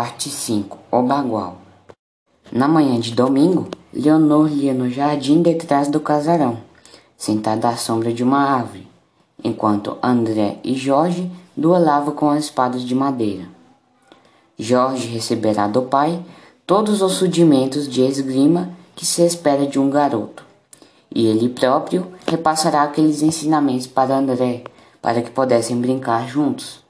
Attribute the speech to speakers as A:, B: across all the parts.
A: Parte 5 O Bagual Na manhã de domingo, Leonor lia no jardim detrás do casarão, sentada à sombra de uma árvore, enquanto André e Jorge duelavam com as espadas de madeira. Jorge receberá do pai todos os rudimentos de esgrima que se espera de um garoto, e ele próprio repassará aqueles ensinamentos para André, para que pudessem brincar juntos.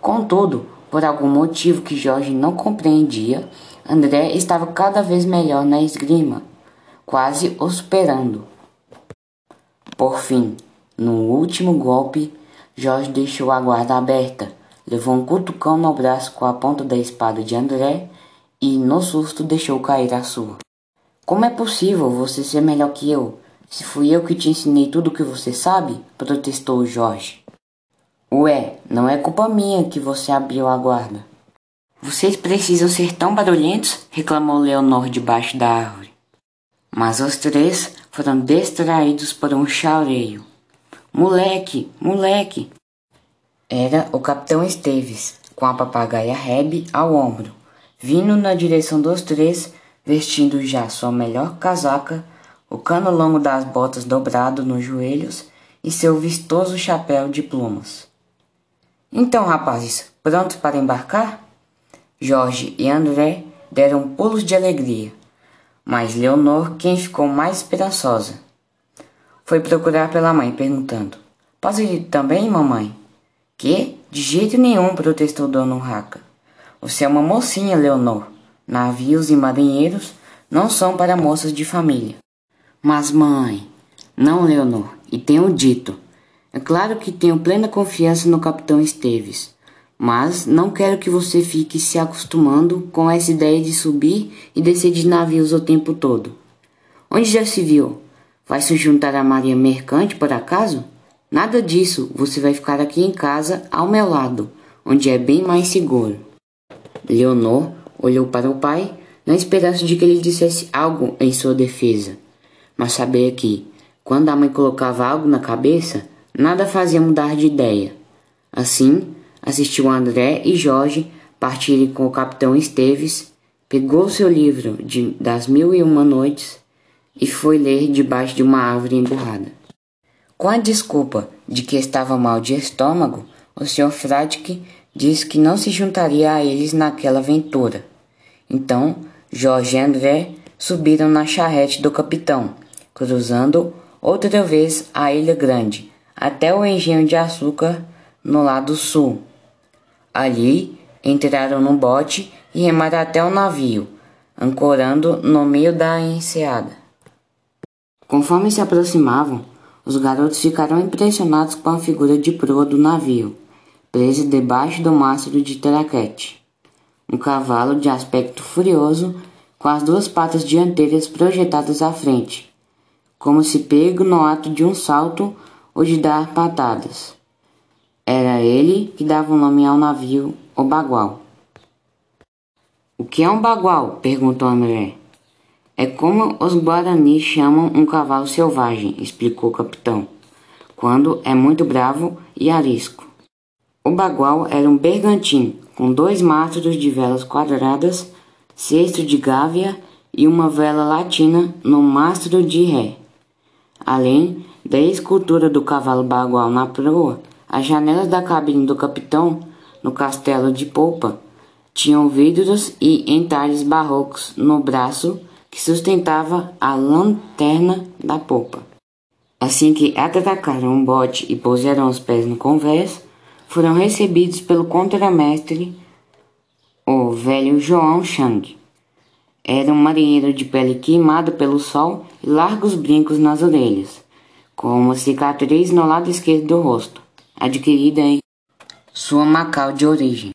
A: Contudo, por algum motivo que Jorge não compreendia, André estava cada vez melhor na esgrima, quase o superando. Por fim, no último golpe, Jorge deixou a guarda aberta, levou um cutucão no braço com a ponta da espada de André e, no susto, deixou cair a sua. Como é possível você ser melhor que eu? Se fui eu que te ensinei tudo o que você sabe? protestou Jorge. Ué, não é culpa minha que você abriu a guarda. Vocês precisam ser tão barulhentos? reclamou Leonor debaixo da árvore. Mas os três foram distraídos por um chaureio. Moleque, moleque! Era o capitão Esteves, com a papagaia Reb ao ombro, vindo na direção dos três, vestindo já sua melhor casaca, o cano longo das botas dobrado nos joelhos e seu vistoso chapéu de plumas. Então, rapazes, prontos para embarcar? Jorge e André deram pulos de alegria, mas Leonor, quem ficou mais esperançosa, foi procurar pela mãe, perguntando: Posso ir também, mamãe? Que? De jeito nenhum, protestou Dona Urraca. Você é uma mocinha, Leonor. Navios e marinheiros não são para moças de família. Mas, mãe, não, Leonor, e tenho dito. É claro que tenho plena confiança no capitão Esteves, mas não quero que você fique se acostumando com essa ideia de subir e descer de navios o tempo todo. Onde já se viu? Vai se juntar à Maria Mercante por acaso? Nada disso, você vai ficar aqui em casa ao meu lado, onde é bem mais seguro. Leonor olhou para o pai na esperança de que ele dissesse algo em sua defesa, mas sabia que, quando a mãe colocava algo na cabeça, Nada fazia mudar de ideia. Assim, assistiu André e Jorge partirem com o capitão Esteves, pegou seu livro de, das Mil e Uma Noites e foi ler debaixo de uma árvore emburrada. Com a desculpa de que estava mal de estômago, o Sr. Fradke disse que não se juntaria a eles naquela aventura. Então, Jorge e André subiram na charrete do capitão, cruzando outra vez a Ilha Grande, até o engenho de açúcar no lado sul. Ali entraram no bote e remaram até o navio, ancorando no meio da enseada. Conforme se aproximavam, os garotos ficaram impressionados com a figura de proa do navio, presa debaixo do mastro de traquete. Um cavalo de aspecto furioso, com as duas patas dianteiras projetadas à frente, como se pego no ato de um salto ou de dar patadas. Era ele que dava o nome ao navio, o bagual. O que é um bagual? perguntou André. É como os guaranis chamam um cavalo selvagem, explicou o capitão, quando é muito bravo e arisco. O bagual era um bergantim com dois mastros de velas quadradas, cesto de gávea e uma vela latina no mastro de ré. Além da escultura do cavalo bagual na proa, as janelas da cabine do capitão, no castelo de polpa, tinham vidros e entalhes barrocos no braço que sustentava a lanterna da polpa. Assim que atracaram o bote e puseram os pés no convés, foram recebidos pelo contramestre, o velho João Chang. Era um marinheiro de pele queimada pelo sol e largos brincos nas orelhas com uma cicatriz no lado esquerdo do rosto, adquirida em sua Macau de origem.